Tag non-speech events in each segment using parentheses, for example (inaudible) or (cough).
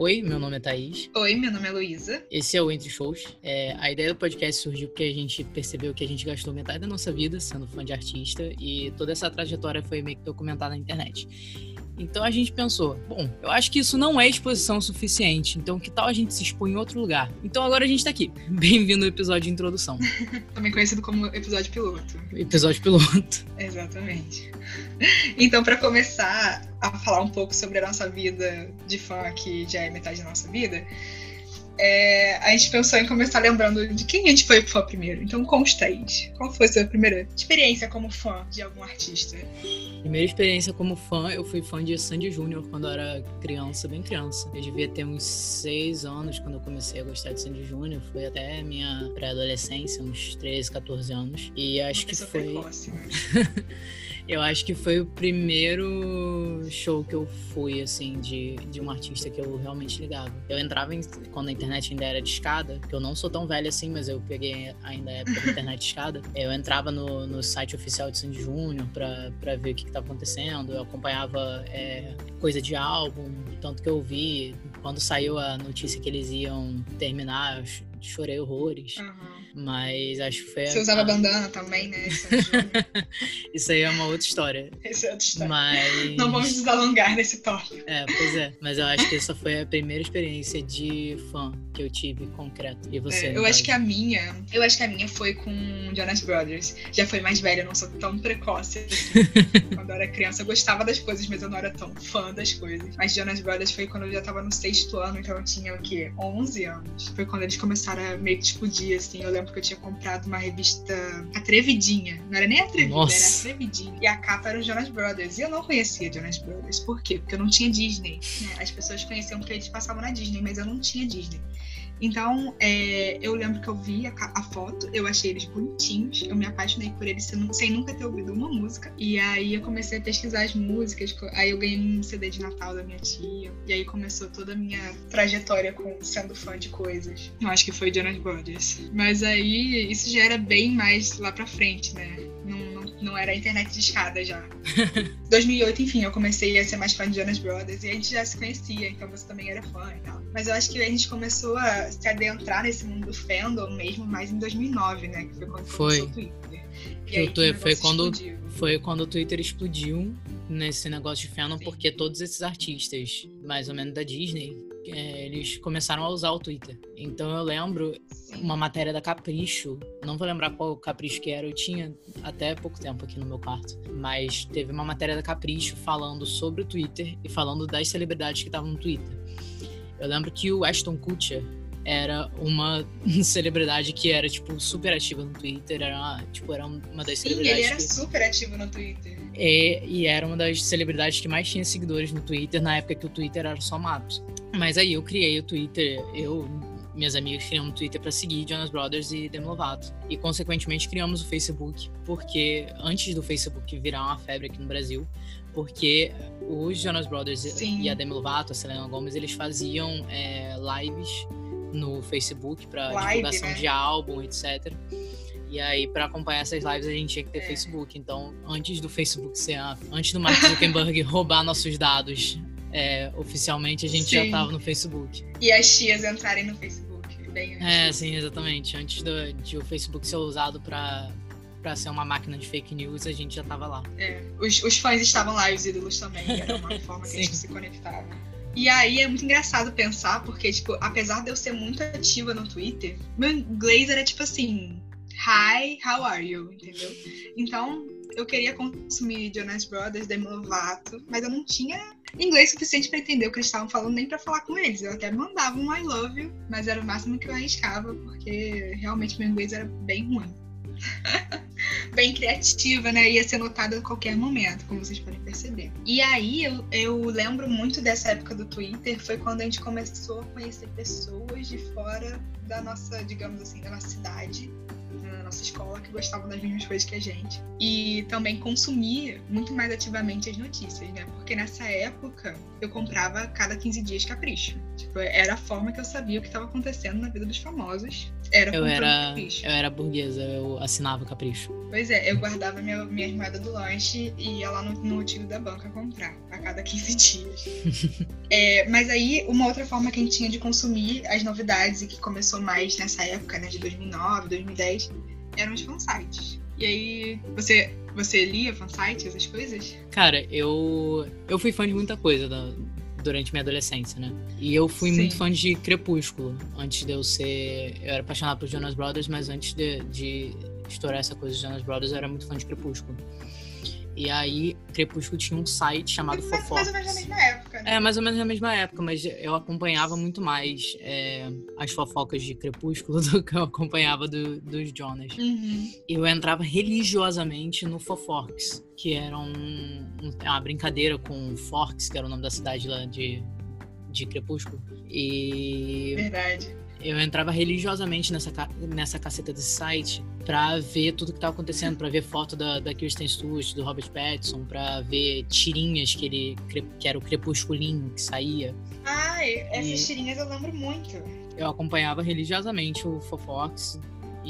Oi, meu nome é Thaís. Oi, meu nome é Luísa. Esse é o Entre Shows. É, a ideia do podcast surgiu porque a gente percebeu que a gente gastou metade da nossa vida sendo fã de artista e toda essa trajetória foi meio que documentada na internet. Então a gente pensou, bom, eu acho que isso não é exposição suficiente, então que tal a gente se expor em outro lugar? Então agora a gente tá aqui. (laughs) Bem-vindo ao episódio de introdução. (laughs) Também conhecido como episódio piloto. Episódio piloto. Exatamente. (laughs) Então, para começar a falar um pouco sobre a nossa vida de fã, que já é metade da nossa vida, é, a gente pensou em começar lembrando de quem a gente foi fã primeiro. Então, consta aí. Qual foi a sua primeira experiência como fã de algum artista? Primeira experiência como fã, eu fui fã de Sandy Júnior quando eu era criança, bem criança. Eu devia ter uns seis anos quando eu comecei a gostar de Sandy Júnior. Foi até minha pré-adolescência, uns 13, 14 anos. E acho que foi. Precoce, né? (laughs) Eu acho que foi o primeiro show que eu fui, assim, de, de um artista que eu realmente ligava. Eu entrava em, quando a internet ainda era de escada, que eu não sou tão velha assim, mas eu peguei ainda a época da internet de escada. (laughs) Eu entrava no, no site oficial de Sandy Júnior pra, pra ver o que, que tava acontecendo. Eu acompanhava é, coisa de álbum, tanto que eu vi. Quando saiu a notícia que eles iam terminar, eu chorei horrores. Uhum. Mas acho que foi. Você a- usava bandana também, né? (laughs) Isso aí é uma outra história. Essa é outra história. Mas. Não vamos nos alongar nesse tópico. É, pois é. Mas eu acho que essa foi a primeira experiência de fã que eu tive concreto. E você? É, eu acho caso? que a minha. Eu acho que a minha foi com Jonas Brothers. Já foi mais velha, eu não sou tão precoce. assim. (laughs) quando eu era criança, eu gostava das coisas, mas eu não era tão fã das coisas. Mas Jonas Brothers foi quando eu já tava no sexto ano, então eu tinha o quê? 11 anos. Foi quando eles começaram a meio que explodir, assim. Eu lembro que eu tinha comprado uma revista Atrevidinha. Não era nem Atrevida, Nossa. era Atrevidinha. E a capa era o Jonas Brothers. E eu não conhecia Jonas Brothers. Por quê? Porque eu não tinha Disney. né? As pessoas conheciam porque eles passavam na Disney, mas eu não tinha Disney. Então, é, eu lembro que eu vi a, a foto, eu achei eles bonitinhos, eu me apaixonei por eles sem, sem nunca ter ouvido uma música. E aí eu comecei a pesquisar as músicas, aí eu ganhei um CD de Natal da minha tia. E aí começou toda a minha trajetória com sendo fã de coisas. Eu acho que foi Jonas Brothers. Mas aí isso já era bem mais lá pra frente, né? Não, não, não era internet de escada já. (laughs) 2008, enfim, eu comecei a ser mais fã de Jonas Brothers e a gente já se conhecia, então você também era fã e tal. Mas eu acho que a gente começou a se adentrar nesse mundo do fandom mesmo mais em 2009, né? Que foi quando Foi. começou o Twitter. E aí que foi quando- explodiu. Foi quando o Twitter explodiu nesse negócio de fandom, Sim. porque todos esses artistas, mais ou menos da Disney, é, eles começaram a usar o Twitter. Então eu lembro Sim. uma matéria da Capricho, não vou lembrar qual Capricho que era, eu tinha até pouco tempo aqui no meu quarto, mas teve uma matéria da Capricho falando sobre o Twitter e falando das celebridades que estavam no Twitter. Eu lembro que o Ashton Kutcher era uma (laughs) celebridade que era tipo super ativa no Twitter, era uma, tipo era uma das Sim, ele celebridades era que... super ativo no Twitter. E, e era uma das celebridades que mais tinha seguidores no Twitter na época que o Twitter era só mato. Mas aí eu criei o Twitter, eu, minhas amigas criamos um Twitter pra seguir Jonas Brothers e Demi Lovato. E consequentemente criamos o Facebook, porque antes do Facebook virar uma febre aqui no Brasil, porque os Jonas Brothers e- Sim. e a Demi Lovato, a Selena Gomez, eles faziam é, lives no Facebook pra Live, divulgação né? de álbum, etc. E aí, pra acompanhar essas lives, a gente tinha que ter É. Facebook. Então, antes do Facebook ser. a- Antes do Mark Zuckerberg (laughs) roubar nossos dados é, oficialmente, a gente já Sim. tava no Facebook. E as tias entrarem no Facebook. Bem É, sim, exatamente. Antes do, de o Facebook ser usado pra, pra ser uma máquina de fake news, a gente já tava lá. É, os, os fãs estavam lá os ídolos também. Era uma (laughs) forma que a gente se conectava. E aí é muito engraçado pensar, porque, tipo, apesar de eu ser muito ativa no Twitter, meu inglês era tipo assim: Hi, how are you? Entendeu? Então, eu queria consumir Jonas Brothers, Demi Lovato, mas eu não tinha inglês suficiente pra entender o que eles estavam falando, nem pra falar com eles. Eu até mandava um I love you, mas era o máximo que eu arriscava, porque realmente meu inglês era bem ruim. (laughs) bem criativa, né? Ia ser notada a qualquer momento, como vocês podem perceber. E aí eu, eu lembro muito dessa época do Twitter, foi quando a gente começou a conhecer pessoas de fora da nossa, digamos assim, da nossa cidade. Na nossa escola que gostavam das mesmas coisas que a gente. E também consumir muito mais ativamente as notícias, né? Porque nessa época eu comprava cada 15 dias capricho. Tipo, era a forma que eu sabia o que estava acontecendo na vida dos famosos. Era eu era, capricho. eu era burguesa, eu assinava capricho. Pois é, eu guardava minha, minhas moedas do lanche e ia lá no, no tio da banca comprar a cada 15 (laughs) dias. (laughs) É, mas aí, uma outra forma que a gente tinha de consumir as novidades e que começou mais nessa época, né, de 2009, 2010, eram os fansites. E aí, você, você lia fansites, essas coisas? Cara, eu eu fui fã de muita coisa da- durante minha adolescência, né? E eu fui Sim. muito fã de Crepúsculo. Antes de eu ser. Eu era apaixonado por Jonas Brothers, mas antes de, de estourar essa coisa de Jonas Brothers, eu era muito fã de Crepúsculo. E aí, Crepúsculo tinha um site chamado Mais, mais ou Fofox. menos na mesma época, né? É, mais ou menos na mesma época, mas eu acompanhava muito mais é, as fofocas de Crepúsculo (laughs) do que eu acompanhava do- dos Jonas. Uhum. Eu entrava religiosamente no Fofox, que era um, um- é uma brincadeira com Forks, que era o nome da cidade lá de, de Crepúsculo. E Verdade. Eu entrava religiosamente nessa, nessa caceta desse site pra ver tudo que tava acontecendo, pra ver foto da, da Kirsten Stewart, do Robert Pattinson, pra ver tirinhas que ele que era o crepusculinho que saía. Ai, essas E- tirinhas eu lembro muito. Eu acompanhava religiosamente o Fofox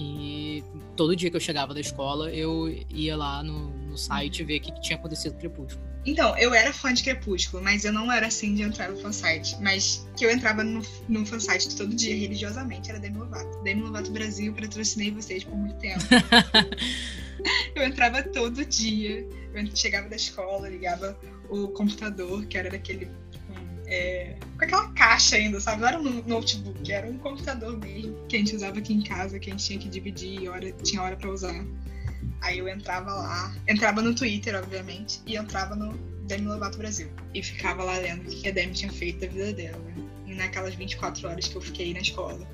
e todo dia que eu chegava da escola eu ia lá no, no site ver o que, que tinha acontecido com o Crepúsculo. Então, eu era fã de Crepúsculo, mas eu não era assim de entrar no fansite. Mas que eu entrava no, no fansite todo dia, religiosamente, era Demi Lovato. Demi Lovato Brasil, patrocinei vocês por muito tempo. (laughs) eu entrava todo dia. Eu chegava da escola, ligava o computador, que era daquele. Com, é, com aquela caixa ainda, sabe? Não era um notebook, era um computador mesmo, que a gente usava aqui em casa, que a gente tinha que dividir, e hora, tinha hora pra usar. Aí eu entrava lá, entrava no Twitter, obviamente, e entrava no Demi Lovato Brasil. E ficava lá lendo o que a Demi tinha feito da vida dela. E naquelas 24 horas que eu fiquei na escola.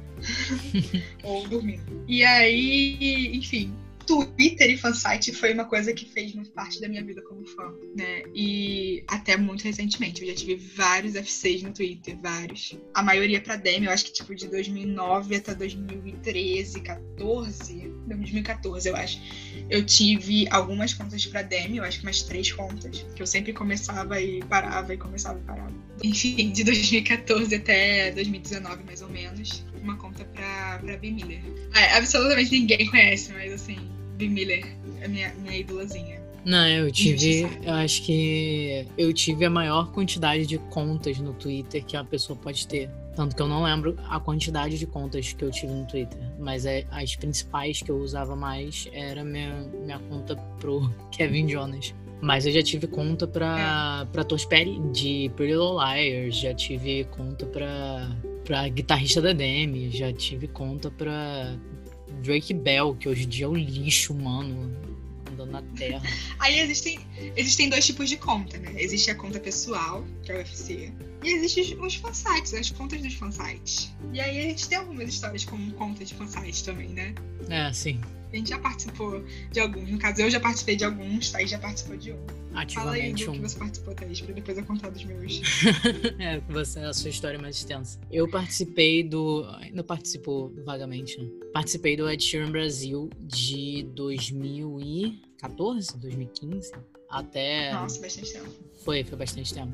(laughs) Ou dormindo. E aí, enfim. Twitter e fansite foi uma coisa que fez muito parte da minha vida como fã, né? E até muito recentemente. Eu já tive vários F6 no Twitter, vários. A maioria pra Demi, eu acho que tipo de 2009 até 2013, 14, 2014, eu acho. Eu tive algumas contas pra Demi, eu acho que umas três contas, que eu sempre começava e parava e começava e parava. Enfim, de 2014 até 2019, mais ou menos, uma conta pra, pra B. Miller. Ah, absolutamente ninguém conhece, mas assim, B. Miller é minha, minha idolazinha. Não, eu tive. Eu acho que eu tive a maior quantidade de contas no Twitter que uma pessoa pode ter. Tanto que eu não lembro a quantidade de contas que eu tive no Twitter. Mas é, as principais que eu usava mais era minha, minha conta pro (laughs) Kevin Jonas. Mas eu já tive conta pra, pra Tosh Perry de Pretty Little Liars, já tive conta pra, pra guitarrista da Demi, já tive conta pra Drake Bell, que hoje em dia é um lixo humano andando na terra. (laughs) Aí existem, existem dois tipos de conta, né? Existe a conta pessoal, que é o UFC, e existem os fansites, as contas dos fansites. E aí a gente tem algumas histórias com conta de fansites também, né? É, sim. A gente já participou de alguns. No caso, eu já participei de alguns, Thaís já participou de um. Fala aí Ativamente do um. que você participou, Thaís, pra depois eu contar dos meus. (laughs) é, você, a sua história é mais extensa. Eu participei do. Ainda participou vagamente, né? Participei do Ed Sheeran Brasil de 2014, 2015. Até. Nossa, bastante tempo. Foi, foi bastante tempo.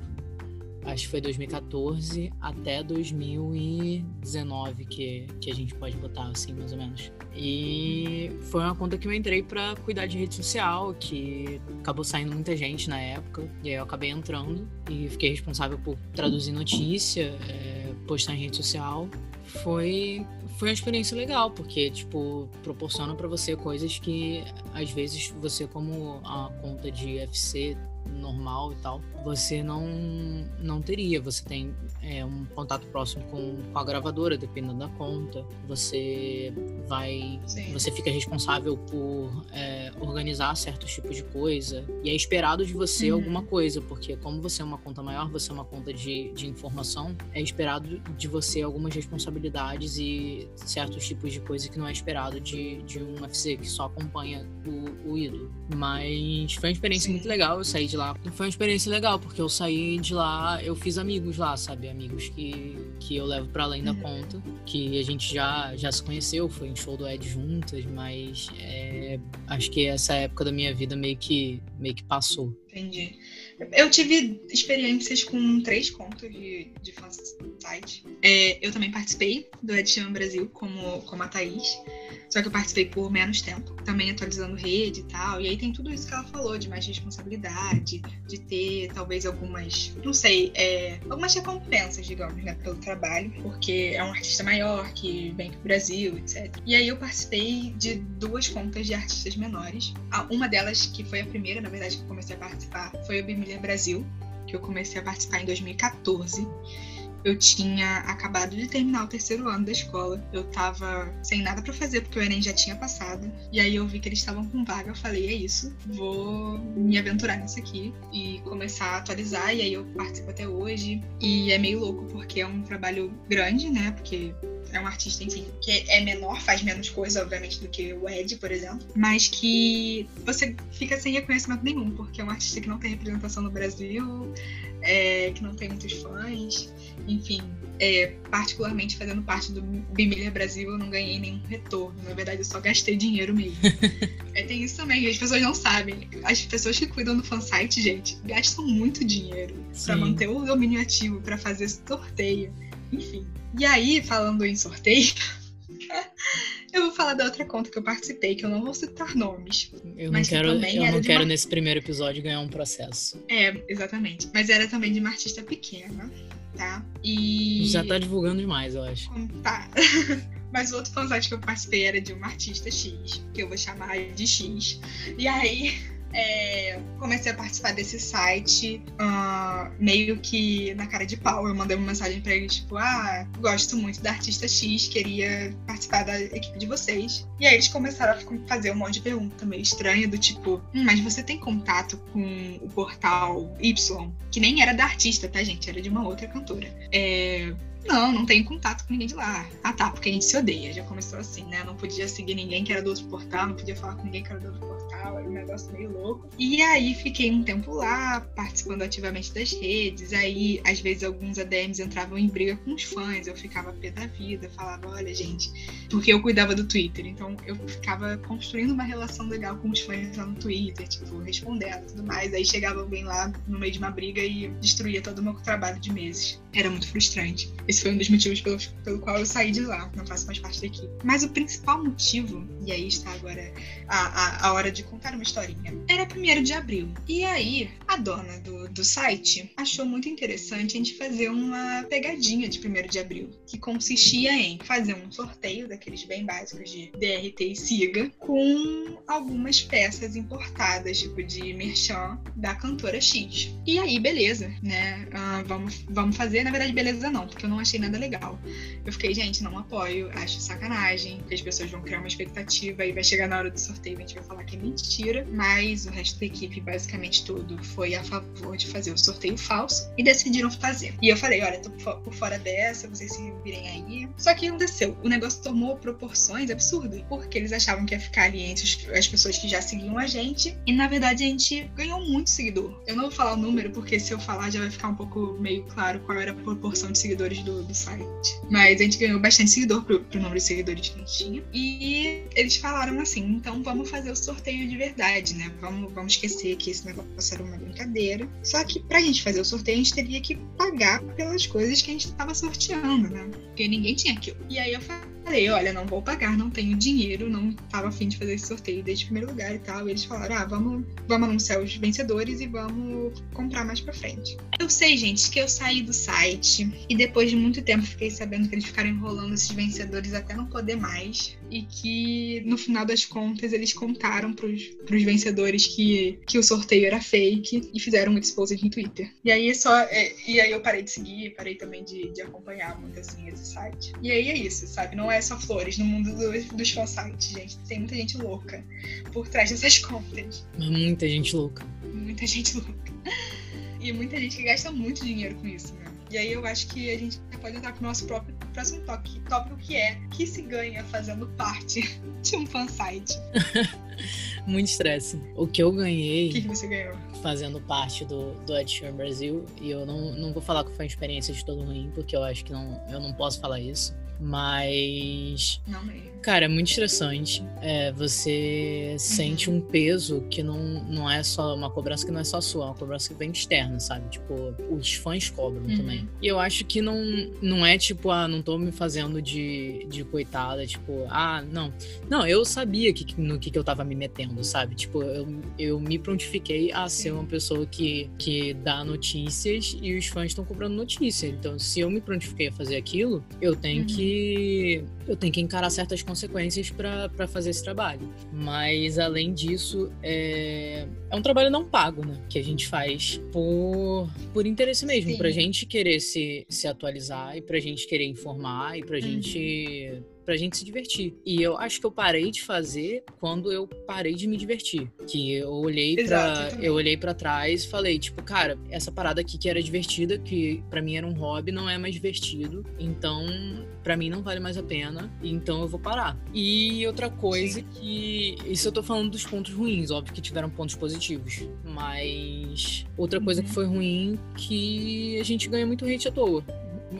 Acho que foi 2014 até 2019 que, que a gente pode botar, assim, mais ou menos. E foi uma conta que eu entrei pra cuidar de rede social, que acabou saindo muita gente na época. E aí eu acabei entrando e fiquei responsável por traduzir notícia, é, postar em rede social. Foi, foi uma experiência legal, porque, tipo, proporciona pra você coisas que, às vezes, você, como a conta de FC normal e tal, você não, não teria. Você tem é, um contato próximo com, com a gravadora, dependendo da conta. Você vai. Sim. Você fica responsável por é, organizar certos tipos de coisa. E é esperado de você Uhum. alguma coisa, porque como você é uma conta maior, você é uma conta de, de informação, é esperado de você algumas responsabilidades e certos tipos de coisa que não é esperado de, de um UFC que só acompanha o, o ídolo. Mas foi uma experiência Sim. muito legal. Eu saí de lá. Foi uma experiência legal, porque eu saí de lá, eu fiz amigos lá, sabe? Amigos que, que eu levo para além da Uhum. conta, que a gente já, já se conheceu, foi em show do Ed juntas, mas é, acho que essa época da minha vida meio que, meio que passou. Entendi. Eu tive experiências com três contas de, de fansite. É, eu também participei do Ed Sheeran Brasil como, como a Thaís. Só que eu participei por menos tempo, também atualizando rede e tal. E aí tem tudo isso que ela falou, de mais responsabilidade, de ter talvez algumas, não sei, é, algumas recompensas, digamos, né, pelo trabalho, porque é um artista maior que vem pro Brasil, etc. E aí eu participei de duas contas de artistas menores. Uma delas, que foi a primeira, na verdade, que eu comecei a participar, foi o Bimiller Brasil, que eu comecei a participar em 2014 eu tinha acabado de terminar o terceiro ano da escola. Eu tava sem nada pra fazer, porque o Enem já tinha passado. E aí eu vi que eles estavam com vaga. Eu falei, é isso, vou me aventurar nisso aqui e começar a atualizar. E aí eu participo até hoje. E é meio louco, porque é um trabalho grande, né? Porque é um artista, enfim, que é menor, faz menos coisa, obviamente, do que o Ed, por exemplo. Mas que você fica sem reconhecimento nenhum, porque é um artista que não tem representação no Brasil, é, que não tem muitos fãs. Enfim, é, particularmente fazendo parte do Bimiller Brasil, eu não ganhei nenhum retorno. Na verdade, eu só gastei dinheiro mesmo. (laughs) é, tem isso também, as pessoas não sabem. As pessoas que cuidam do fansite, gente, gastam muito dinheiro pra Sim. manter o domínio ativo, pra fazer sorteio. Enfim. E aí, falando em sorteio, (laughs) eu vou falar da outra conta que eu participei, que eu não vou citar nomes. Eu não que quero, eu não quero uma- nesse primeiro episódio ganhar um processo. É, exatamente. Mas era também de uma artista pequena, tá? E. Já tá divulgando demais, eu acho. Tá. (laughs) Mas o outro fansite que eu participei era de uma artista X, que eu vou chamar de X. E aí, é, comecei a participar desse site ah, meio que na cara de pau. Eu mandei uma mensagem pra ele, tipo, ah, gosto muito da artista X, queria participar da equipe de vocês. E aí eles começaram a fazer um monte de pergunta meio estranha, do tipo, hum, mas você tem contato com o portal Y? Que nem era da artista, tá, gente? Era de uma outra cantora. É, não, não tenho contato com ninguém de lá. Ah, tá, porque a gente se odeia. Já começou assim, né? Não podia seguir ninguém que era do outro portal, não podia falar com ninguém que era do outro portal. Era um negócio meio louco. E aí fiquei um tempo lá, participando ativamente das redes. Aí, às vezes, alguns ADMs entravam em briga com os fãs. Eu ficava pé da vida, falava, olha, gente, porque eu cuidava do Twitter. Então eu ficava construindo uma relação legal com os fãs lá no Twitter, tipo, respondendo e tudo mais. Aí chegava alguém lá no meio de uma briga e destruía todo o meu trabalho de meses. Era muito frustrante. Esse foi um dos motivos pelo, pelo qual eu saí de lá, não faço mais parte da equipe. Mas o principal motivo, e aí está agora a, a, a hora de contar uma historinha, era 1 de abril. E aí, a dona do, do site achou muito interessante a gente fazer uma pegadinha de 1 de abril, que consistia em fazer um sorteio daqueles bem básicos de DRT e SIGA, com algumas peças importadas, tipo de merchan da cantora X. E aí, beleza, né? Ah, vamos, vamos fazer. Na verdade, beleza não, porque eu não achei nada legal. Eu fiquei, gente, não apoio, acho sacanagem, porque as pessoas vão criar uma expectativa e vai chegar na hora do sorteio e a gente vai falar que é mentira. Mas o resto da equipe, basicamente todo, foi a favor de fazer o sorteio falso e decidiram fazer. E eu falei, olha, tô por fora dessa, vocês se virem aí. Só que aconteceu, o negócio tomou proporções absurdas, porque eles achavam que ia ficar ali entre as pessoas que já seguiam a gente, e na verdade a gente ganhou muito seguidor. Eu não vou falar o número, porque se eu falar já vai ficar um pouco meio claro qual era a proporção de seguidores do, do site. Mas a gente ganhou bastante seguidor pro, pro número de seguidores que a gente tinha. E eles falaram assim: então vamos fazer o sorteio de verdade, né? Vamos, vamos esquecer que esse negócio era uma brincadeira. Só que pra gente fazer o sorteio, a gente teria que pagar pelas coisas que a gente tava sorteando, né? Porque ninguém tinha aquilo. E aí eu falei: olha, não vou pagar, não tenho dinheiro, não tava afim de fazer esse sorteio desde o primeiro lugar e tal. E eles falaram: ah, vamos, vamos anunciar os vencedores e vamos comprar mais pra frente. Eu sei, gente, que eu saí do site e depois de muito tempo fiquei sabendo que eles ficaram enrolando esses vencedores até não poder mais. E que no final das contas eles contaram pros, pros vencedores que, que o sorteio era fake e fizeram um exposed no Twitter. E aí só. é, e aí eu parei de seguir, parei também de, de acompanhar muito assim esse site. E aí é isso, sabe? Não é só flores no mundo do- dos fansites, gente. Tem muita gente louca por trás dessas contas. Muita gente louca. Muita gente louca. E muita gente que gasta muito dinheiro com isso, né? E aí eu acho que a gente pode entrar pro nosso próprio próximo tópico, tópico que é que se ganha fazendo parte (laughs) de um fansite. (laughs) Muito estresse. O que eu O que, ganhei que você ganhou? fazendo parte do, do Ed Sheeran Brasil. E eu não, não vou falar que foi uma experiência de todo ruim, porque eu acho que não, eu não posso falar isso. Mas. Não mesmo. Cara, é muito estressante. É, você sente um peso que não, não é só uma cobrança que não é só sua, é uma cobrança que vem externa, sabe? Tipo, os fãs cobram Uhum. também. E eu acho que não, não é tipo, ah, não tô me fazendo de, de coitada, tipo, ah, não. Não, eu sabia que, no que, que eu tava me metendo, sabe? Tipo, eu, eu me prontifiquei a ser uma pessoa que, que dá notícias e os fãs estão cobrando notícia. Então, se eu me prontifiquei a fazer aquilo, eu tenho Uhum. que eu tenho que encarar certas consequências para fazer esse trabalho. Mas além disso, é, é um trabalho não pago, né? Que a gente faz por, por interesse mesmo, pra gente querer se, se atualizar e pra gente querer informar e pra Uhum. gente pra gente se divertir. E eu acho que eu parei de fazer quando eu parei de me divertir. Que eu olhei Exato, eu para olhei para trás e falei, tipo, cara, essa parada aqui que era divertida, que pra mim era um hobby, não é mais divertido. Então, pra mim não vale mais a pena, então eu vou parar. E outra coisa Sim. que isso eu tô falando dos pontos ruins, óbvio que tiveram pontos positivos, mas outra coisa Uhum. que foi ruim que a gente ganha muito hate à toa.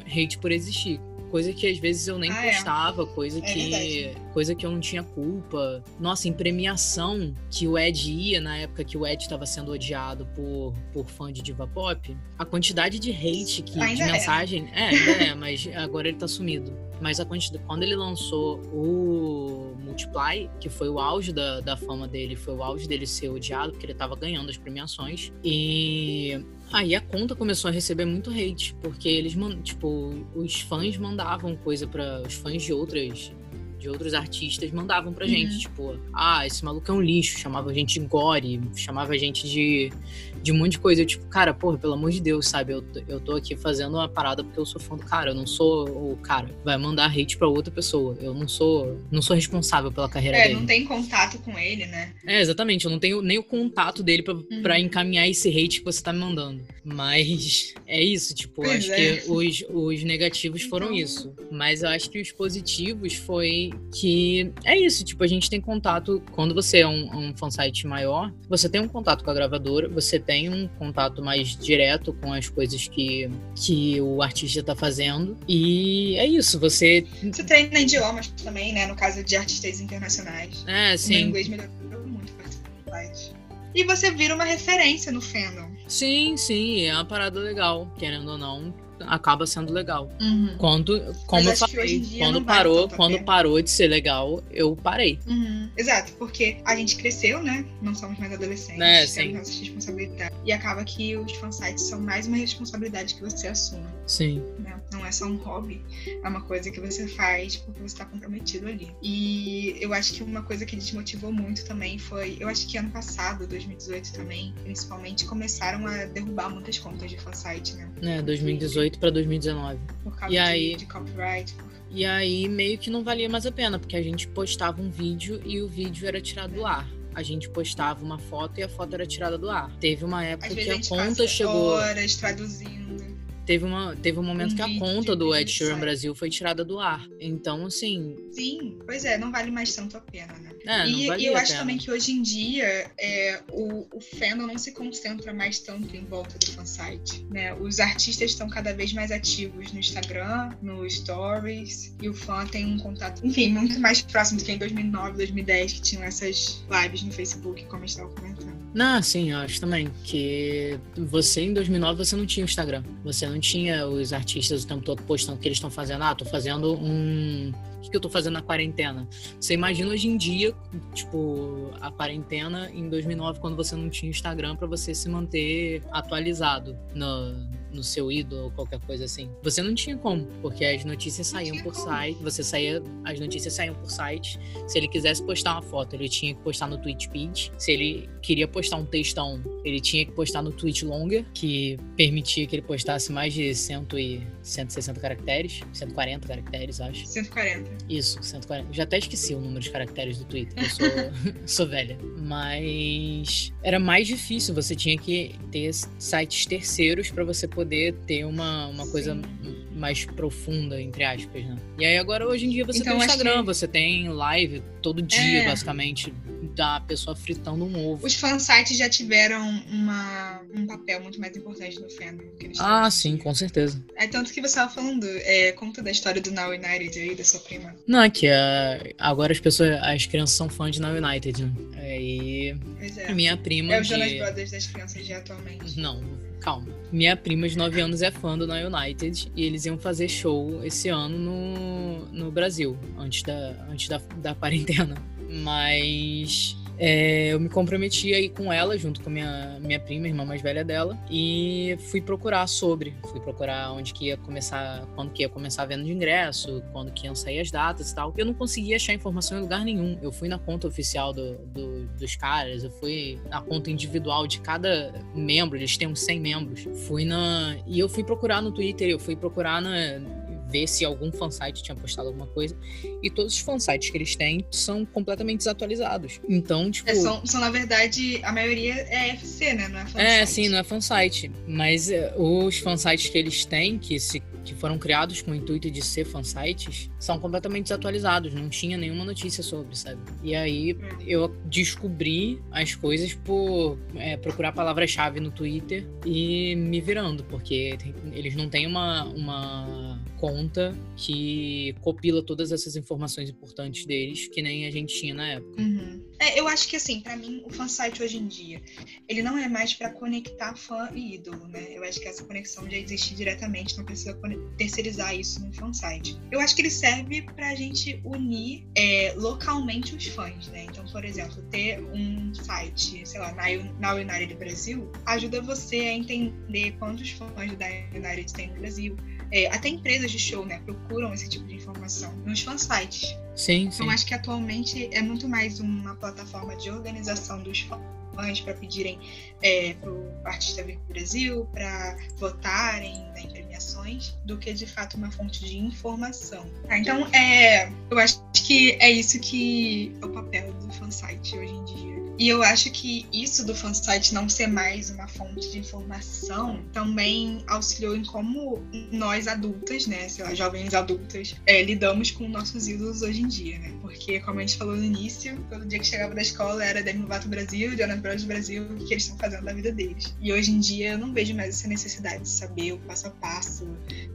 Hate por existir. Coisa que às vezes eu nem Ah, é. postava, coisa É que verdade. coisa que eu não tinha culpa. Nossa, em premiação que o Ed ia na época que o Ed estava sendo odiado por, por fã de diva pop, a quantidade de hate que, de Ainda é. mensagem, é, ainda é, mas agora ele tá sumido. Mas a quantidade, quando ele lançou o Multiply, que foi o auge da, da fama dele, foi o auge dele ser odiado, porque ele tava ganhando as premiações. E aí a conta começou a receber muito hate, porque eles, tipo, os fãs mandavam coisa para os fãs de outras de outros artistas mandavam pra Uhum. gente, tipo, ah, esse maluco é um lixo, chamava a gente de gore, chamava a gente de, de um monte de coisa. Eu, tipo, cara, porra, pelo amor de Deus, sabe? Eu, eu tô aqui fazendo uma parada porque eu sou fã do cara, eu não sou o cara. Vai mandar hate pra outra pessoa. Eu não sou, não sou responsável pela carreira É, dele. não tem contato com ele, né? É, exatamente. Eu não tenho nem o contato dele pra, Uhum. pra encaminhar esse hate que você tá me mandando. Mas (laughs) é isso, tipo, Pois acho é. que os, os negativos (laughs) foram Então- isso. Mas eu acho que os positivos foi que é isso, tipo, a gente tem contato. Quando você é um, um fansite maior, você tem um contato com a gravadora, você tem um contato mais direto com as coisas que, que o artista tá fazendo. E é isso, você. Você treina idiomas também, né? No caso de artistas internacionais. É, O sim. inglês melhorou muito site. E você vira uma referência no fandom. Sim, sim, é uma parada legal, querendo ou não, acaba sendo legal. Uhum. Quando, como eu falei, quando parou, quando pena. parou de ser legal, eu parei. Uhum. Exato, porque a gente cresceu, né? Não somos mais adolescentes, É, temos sim. nossas responsabilidades. E acaba que os fansites são mais uma responsabilidade que você assume, Sim. né? Não é só um hobby, é uma coisa que você faz porque você tá comprometido ali. E eu acho que uma coisa que desmotivou muito também foi, eu acho que ano passado, 2018 também, principalmente, começaram a derrubar muitas contas de fansite, né? Né, 2018 pra 2019. Por causa E de, aí? de copyright. E aí meio que não valia mais a pena, porque a gente postava um vídeo e o vídeo era tirado do ar. A gente postava uma foto e a foto era tirada do ar. Teve uma época que a a conta chegou. horas traduzindo. Teve, uma, teve um momento Um que a conta do Ed Sheeran. Brasil foi tirada do ar. Então, assim, Sim, pois é, não vale mais tanto a pena, né? é, e, e eu acho pena. também que hoje em dia é, o, o fandom não se concentra mais tanto em volta do fansite, né? Os artistas estão cada vez mais ativos no Instagram, no Stories, e o fã tem um contato, enfim, muito mais próximo do que em 2009, 2010, que tinham essas lives no Facebook, como gente estava comentando. Não, sim, eu acho também que você em 2009 você não tinha o Instagram. Você não tinha os artistas o tempo todo postando o que eles estão fazendo. Ah, tô fazendo um. O que, eu tô fazendo na quarentena? Você imagina hoje em dia, tipo, a quarentena em 2009, quando você não tinha Instagram pra você se manter atualizado no, no seu ídolo ou qualquer coisa assim. Você não tinha como, porque as notícias saíam por como. site, você saía, as notícias saíam por site. Se ele quisesse postar uma foto, ele tinha que postar no TweetPeed. Se ele queria postar um textão, ele tinha que postar no Tweet Longer, que permitia que ele postasse mais de 100 e 160 caracteres, 140 caracteres, acho. 140. Isso, 140. Eu já até esqueci o número de caracteres do Twitter, eu sou, (laughs) sou velha. Mas era mais difícil, você tinha que ter sites terceiros pra você poder ter uma, uma coisa mais profunda, entre aspas, né? E aí agora hoje em dia você Então, tem Instagram, que- você tem live todo dia, É. basicamente. da pessoa fritando um ovo. Os fansites já tiveram uma, um papel muito mais importante no fandom. Que eles Ah, têm. sim, com certeza. É tanto que você estava falando, é, conta da história do Now United aí, da sua prima. Não, é que é, agora as pessoas, as crianças são fãs de Now United, né? Aí Pois a é. minha prima É o de... Jonas Brothers das crianças de atualmente. Não, calma. Minha prima de 9 anos é fã do Now United e eles iam fazer show esse ano no, no Brasil, antes da, antes da, da quarentena. Mas é, eu me comprometi aí com ela, junto com minha, minha prima, irmã mais velha dela, e fui procurar sobre. Fui procurar onde que ia começar, quando que ia começar a venda de ingresso, quando que iam sair as datas e tal. Eu não conseguia achar informação em lugar nenhum. Eu fui na conta oficial do, do- dos caras, eu fui na conta individual de cada membro, eles têm uns 100 membros. Fui na. E eu fui procurar no Twitter, eu fui procurar na. Ver se algum fansite tinha postado alguma coisa. E todos os fansites que eles têm são completamente desatualizados. Então, tipo. É, são, são, na verdade, a maioria é FC, né? Não é fansite. É, sim, não é fansite. Mas é, os fansites que eles têm, que, se, que foram criados com o intuito de ser fansites, são completamente desatualizados. Não tinha nenhuma notícia sobre, sabe? E aí eu descobri as coisas por é, procurar palavras-chave no Twitter e me virando, porque eles não têm uma, uma conta que copila todas essas informações importantes deles, que nem a gente tinha na época. Uhum. É, eu acho que assim, pra mim, o fansite hoje em dia, ele não é mais pra conectar fã e ídolo, né? Eu acho que essa conexão já existe diretamente, não precisa terceirizar isso no fansite. Eu acho que ele serve pra gente unir é, localmente os fãs, né? Então, por exemplo, ter um site, sei lá, na United Brasil, ajuda você a entender quantos fãs da United tem no Brasil. É, até empresas de show, né, procuram esse tipo de informação nos fansites. Sim, sim. Eu acho que atualmente é muito mais uma plataforma de organização dos fãs para pedirem é, para o artista vir para o Brasil, para votarem né, em premiações, do que de fato uma fonte de informação. Tá, então, é, eu acho que é isso que é o papel do fansite hoje em dia. E eu acho que isso do fansite não ser mais uma fonte de informação também auxiliou em como nós adultas, né, sei lá, jovens adultas, é, lidamos com nossos ídolos hoje em dia, né? Porque, como a gente falou no início, todo dia que chegava da escola era Demi Lovato Brasil, Jonas Brothers Brasil, o que eles estão fazendo da vida deles. E hoje em dia eu não vejo mais essa necessidade de saber o passo a passo,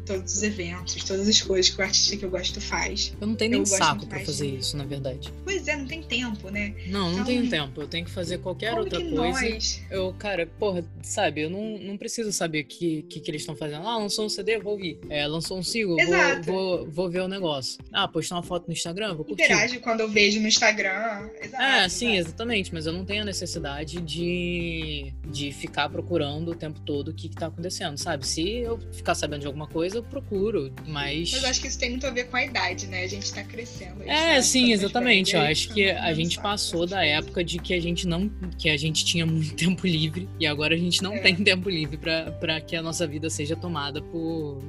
todos os eventos, todas as coisas que o artista que eu gosto faz. Eu não tenho Eu nem saco mais fazer isso, na verdade. Pois é, não tem tempo, né? Não, não Então, tenho tempo. Eu tenho que fazer qualquer Como outra coisa. nós Eu, cara, porra, sabe, eu não, não preciso saber o que, que, que eles estão fazendo. Ah, lançou um CD, vou ouvir. É, lançou um single, vou, vou, vou ver o negócio. Ah, postar uma foto no Instagram, vou curtir. interage quando eu vejo no Instagram. Exato, É, sim, exato. exatamente, mas eu não tenho a necessidade de, de ficar procurando o tempo todo o que, que tá acontecendo, sabe? Se eu ficar sabendo de alguma coisa, eu procuro, mas. Mas eu acho que isso tem muito a ver com a idade, né? A gente tá crescendo. gente É, tá sim, exatamente. Eu acho que a gente passou da época de que a gente não, que a gente tinha muito (laughs) tempo livre e agora a gente não É. tem tempo livre pra que a nossa vida seja tomada por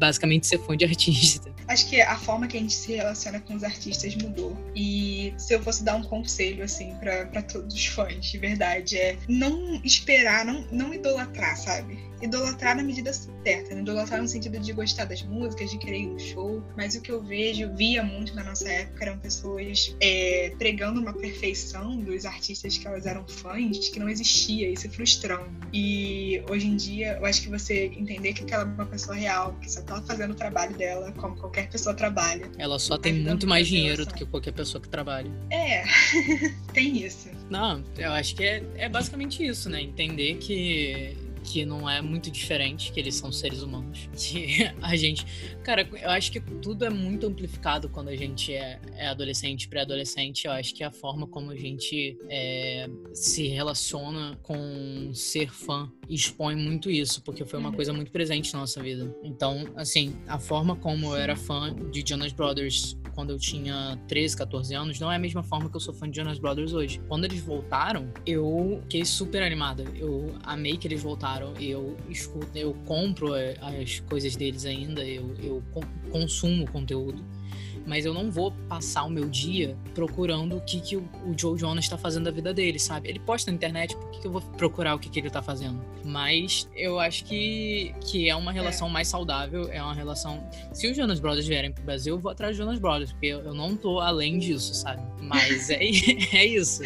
basicamente ser fã de artista. Acho que a forma que a gente se relaciona com os artistas mudou. E se eu fosse dar um conselho, assim, pra todos os fãs, de verdade, é não esperar, não, não idolatrar, sabe? Idolatrar na medida certa, não idolatrar no sentido de gostar das músicas, de querer ir no show. Mas o que eu vejo, via muito na nossa época, eram pessoas é, pregando uma perfeição dos artistas que elas eram fãs, que não existia, e se frustrando. E hoje em dia, eu acho que você entender que aquela é uma pessoa real, que só tá fazendo o trabalho dela como qualquer pessoa trabalha. Ela só tem Ajudando muito mais dinheiro do que qualquer pessoa que trabalha. É, (laughs) tem isso. Não, eu acho que é, é basicamente isso, né? Entender que, que não é muito diferente, que eles são seres humanos. (laughs) Que a gente. Cara, eu acho que tudo é muito amplificado quando a gente é, é adolescente, pré-adolescente. Eu acho que a forma como a gente é, se relaciona com ser fã expõe muito isso, porque foi uma Uhum. coisa muito presente na nossa vida. Então, assim, a forma como eu era fã de Jonas Brothers quando eu tinha 13, 14 anos, não é a mesma forma que eu sou fã de Jonas Brothers hoje. Quando eles voltaram, eu fiquei super animada. Eu amei que eles voltaram. Eu escuto, eu compro eh, as coisas deles ainda, eu, eu con- consumo o conteúdo. Mas eu não vou passar o meu dia procurando o que, que o, o Joe Jonas tá fazendo da vida dele, sabe? Ele posta na internet, por que, que eu vou procurar o que, que ele tá fazendo? Mas eu acho que, que é uma relação é. mais saudável, é uma relação. Se os Jonas Brothers vierem pro Brasil, eu vou atrás dos Jonas Brothers, porque eu, eu não tô além disso, sabe? Mas é, (laughs) é isso.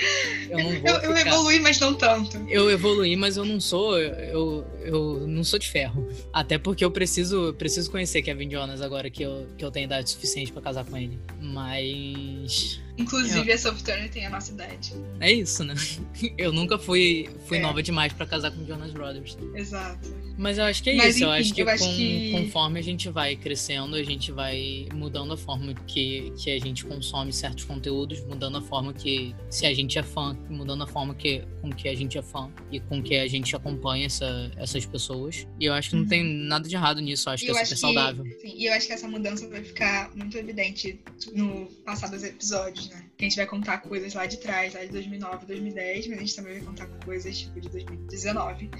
Eu, não vou eu, eu ficar... evoluí, mas não tanto. Eu evoluí, mas eu não sou. Eu, eu não sou de ferro. Até porque eu preciso, preciso conhecer Kevin Jonas agora que eu, que eu tenho idade suficiente para casar com ele. Mas. Inclusive, eu... a Sophie Turner tem a nossa idade. É isso, né? (laughs) Eu nunca fui, fui é. nova demais para casar com Jonas Brothers. Exato. Mas eu acho que é Mas, isso. Enfim, eu acho que, eu acho com, que conforme a gente vai crescendo, a gente vai mudando a forma que, que a gente consome certos conteúdos, mudando a forma que, se a gente é fã, mudando a forma que, com que a gente é fã e com que a gente acompanha essa, essas pessoas. E eu acho que não tem uhum. nada de errado nisso. Eu acho que eu é super saudável. Sim, e eu acho que essa mudança vai ficar muito evidente no passar dos episódios, né? Que a gente vai contar coisas lá de trás, lá de 2009, 2010, mas a gente também vai contar coisas tipo de 2019.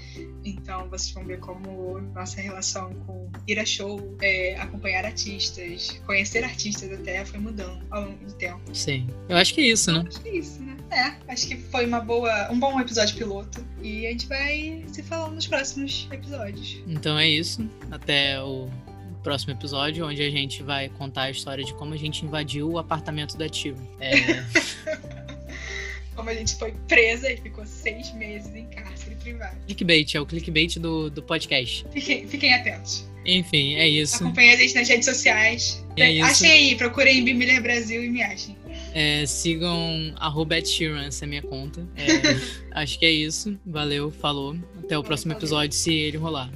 Então vocês vão ver como nossa relação com ir a show, é, acompanhar artistas, conhecer artistas até foi mudando ao longo do tempo. Sim. Eu acho que é isso, né? Acho que é isso, né? É, acho que foi uma boa, um bom episódio piloto. E a gente vai se falando nos próximos episódios. Então é isso. Até o próximo episódio, onde a gente vai contar a história de como a gente invadiu o apartamento da Tio. É... (laughs) como a gente foi presa e ficou seis meses em cárcere privado. Clickbait, é o clickbait do, do podcast. Fiquem, fiquem atentos. Enfim, é isso. Acompanhem a gente nas redes sociais. É achem aí, procurem Bimiller Brasil e me achem. É, sigam arroba essa é minha conta. É, (laughs) acho que é isso. Valeu, falou. Até o próximo episódio, se ele rolar.